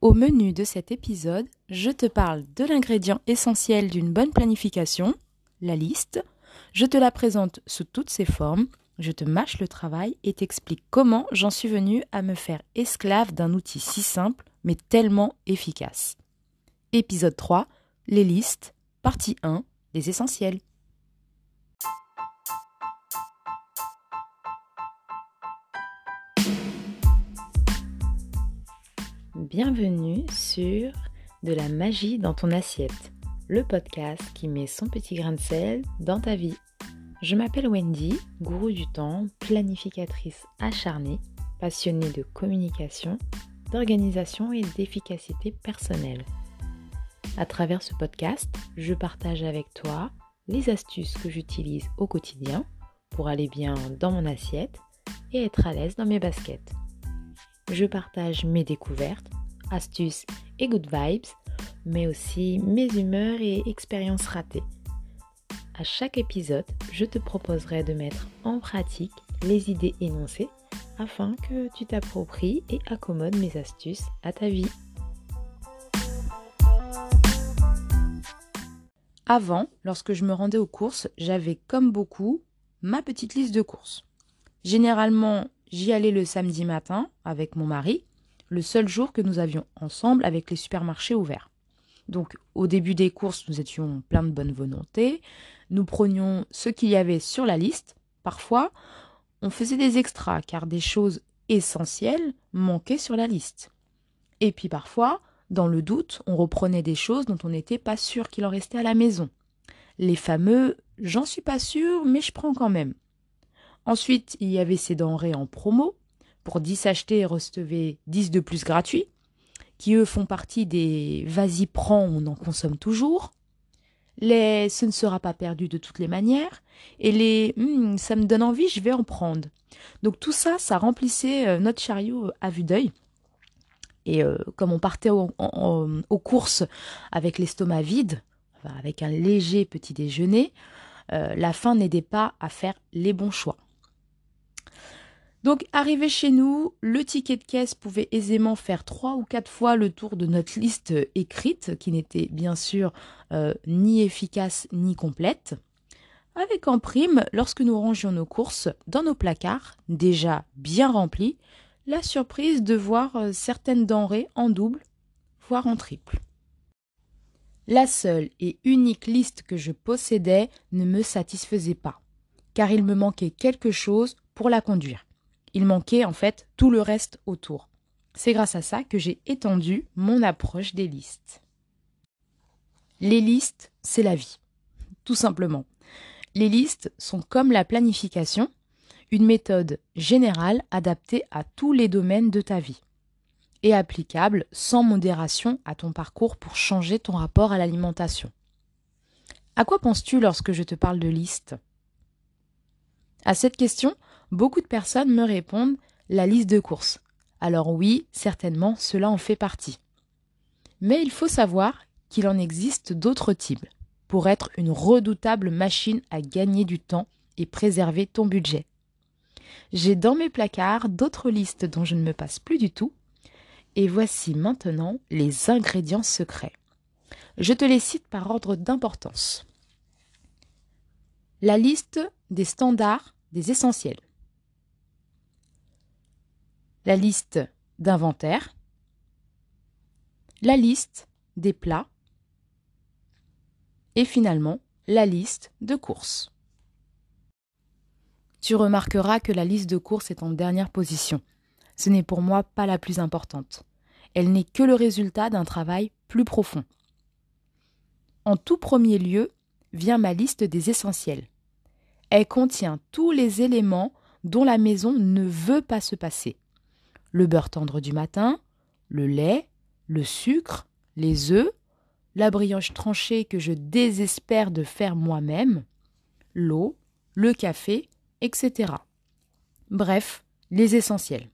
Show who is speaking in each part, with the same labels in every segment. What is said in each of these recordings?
Speaker 1: Au menu de cet épisode, je te parle de l'ingrédient essentiel d'une bonne planification, la liste. Je te la présente sous toutes ses formes. Je te mâche le travail et t'explique comment j'en suis venue à me faire esclave d'un outil si simple mais tellement efficace. Épisode 3, les listes, partie 1, les essentiels. Bienvenue sur De la magie dans ton assiette, le podcast qui met son petit grain de sel dans ta vie. Je m'appelle Wendy, gourou du temps, planificatrice acharnée, passionnée de communication, d'organisation et d'efficacité personnelle. À travers ce podcast, je partage avec toi les astuces que j'utilise au quotidien pour aller bien dans mon assiette et être à l'aise dans mes baskets. Je partage mes découvertes, astuces et good vibes, mais aussi mes humeurs et expériences ratées. À chaque épisode, je te proposerai de mettre en pratique les idées énoncées afin que tu t'appropries et accommodes mes astuces à ta vie. Avant, lorsque je me rendais aux courses, j'avais comme beaucoup ma petite liste de courses. Généralement, j'y allais le samedi matin avec mon mari le seul jour que nous avions ensemble avec les supermarchés ouverts. Donc au début des courses, nous étions plein de bonne volonté, nous prenions ce qu'il y avait sur la liste. Parfois, on faisait des extras car des choses essentielles manquaient sur la liste. Et puis parfois, dans le doute, on reprenait des choses dont on n'était pas sûr qu'il en restait à la maison. Les fameux j'en suis pas sûr, mais je prends quand même. Ensuite, il y avait ces denrées en promo, pour 10 achetés, recevez 10 de plus gratuits, qui eux font partie des vas-y prends, on en consomme toujours. Les ce ne sera pas perdu de toutes les manières. Et les hmm, ça me donne envie, je vais en prendre. Donc tout ça, ça remplissait euh, notre chariot euh, à vue d'œil. Et euh, comme on partait aux courses avec l'estomac vide, avec un léger petit déjeuner, la fin n'aidait pas à faire les bons choix. Donc, arrivé chez nous, le ticket de caisse pouvait aisément faire trois ou quatre fois le tour de notre liste écrite, qui n'était bien sûr euh, ni efficace ni complète. Avec en prime, lorsque nous rangions nos courses dans nos placards, déjà bien remplis, la surprise de voir euh, certaines denrées en double, voire en triple. La seule et unique liste que je possédais ne me satisfaisait pas, car il me manquait quelque chose pour la conduire. Il manquait en fait tout le reste autour. C'est grâce à ça que j'ai étendu mon approche des listes. Les listes, c'est la vie, tout simplement. Les listes sont comme la planification, une méthode générale adaptée à tous les domaines de ta vie et applicable sans modération à ton parcours pour changer ton rapport à l'alimentation. À quoi penses-tu lorsque je te parle de liste À cette question, Beaucoup de personnes me répondent la liste de courses. Alors oui, certainement, cela en fait partie. Mais il faut savoir qu'il en existe d'autres types pour être une redoutable machine à gagner du temps et préserver ton budget. J'ai dans mes placards d'autres listes dont je ne me passe plus du tout. Et voici maintenant les ingrédients secrets. Je te les cite par ordre d'importance. La liste des standards des essentiels la liste d'inventaire, la liste des plats et finalement la liste de courses. Tu remarqueras que la liste de courses est en dernière position. Ce n'est pour moi pas la plus importante. Elle n'est que le résultat d'un travail plus profond. En tout premier lieu vient ma liste des essentiels. Elle contient tous les éléments dont la maison ne veut pas se passer le beurre tendre du matin, le lait, le sucre, les œufs, la brioche tranchée que je désespère de faire moi-même, l'eau, le café, etc. Bref, les essentiels.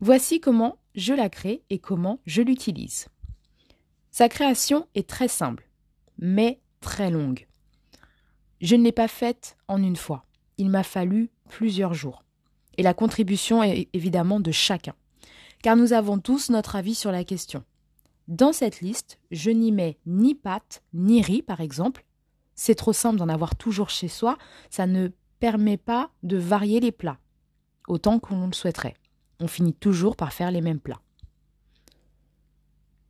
Speaker 1: Voici comment je la crée et comment je l'utilise. Sa création est très simple, mais très longue. Je ne l'ai pas faite en une fois. Il m'a fallu plusieurs jours et la contribution est évidemment de chacun. car nous avons tous notre avis sur la question. Dans cette liste, je n'y mets ni pâtes, ni riz, par exemple. C'est trop simple d'en avoir toujours chez soi, ça ne permet pas de varier les plats, autant qu'on le souhaiterait. On finit toujours par faire les mêmes plats.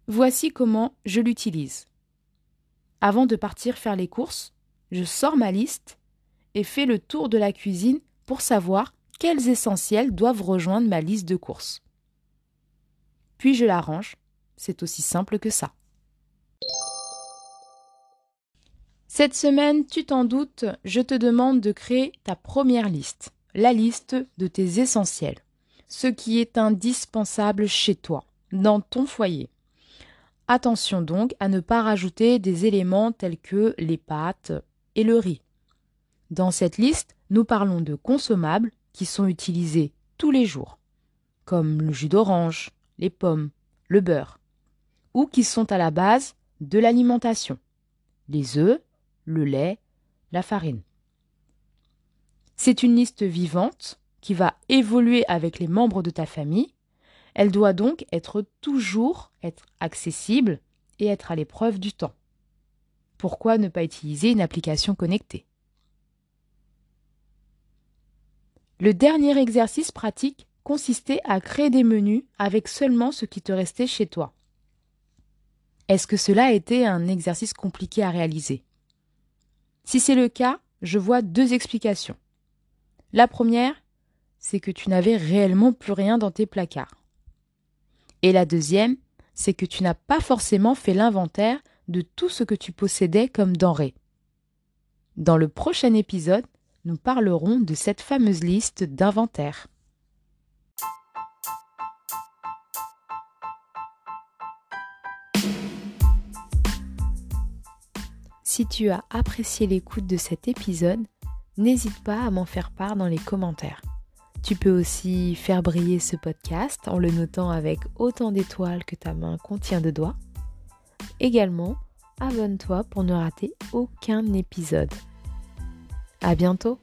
Speaker 1: Voici comment je l'utilise. Avant de partir faire les courses, je sors ma liste et fais le tour de la cuisine pour savoir quels essentiels doivent rejoindre ma liste de courses? Puis je la range, c'est aussi simple que ça. Cette semaine, tu t'en doutes, je te demande de créer ta première liste, la liste de tes essentiels, ce qui est indispensable chez toi, dans ton foyer. Attention donc à ne pas rajouter des éléments tels que les pâtes et le riz. Dans cette liste, nous parlons de consommables qui sont utilisés tous les jours, comme le jus d'orange, les pommes, le beurre, ou qui sont à la base de l'alimentation, les œufs, le lait, la farine. C'est une liste vivante qui va évoluer avec les membres de ta famille. Elle doit donc être toujours accessible et être à l'épreuve du temps. Pourquoi ne pas utiliser une application connectée? Le dernier exercice pratique consistait à créer des menus avec seulement ce qui te restait chez toi. Est-ce que cela a été un exercice compliqué à réaliser? Si c'est le cas, je vois deux explications. La première, c'est que tu n'avais réellement plus rien dans tes placards. Et la deuxième, c'est que tu n'as pas forcément fait l'inventaire de tout ce que tu possédais comme denrées. Dans le prochain épisode, nous parlerons de cette fameuse liste d'inventaire. Si tu as apprécié l'écoute de cet épisode, n'hésite pas à m'en faire part dans les commentaires. Tu peux aussi faire briller ce podcast en le notant avec autant d'étoiles que ta main contient de doigts. Également, abonne-toi pour ne rater aucun épisode. À bientôt!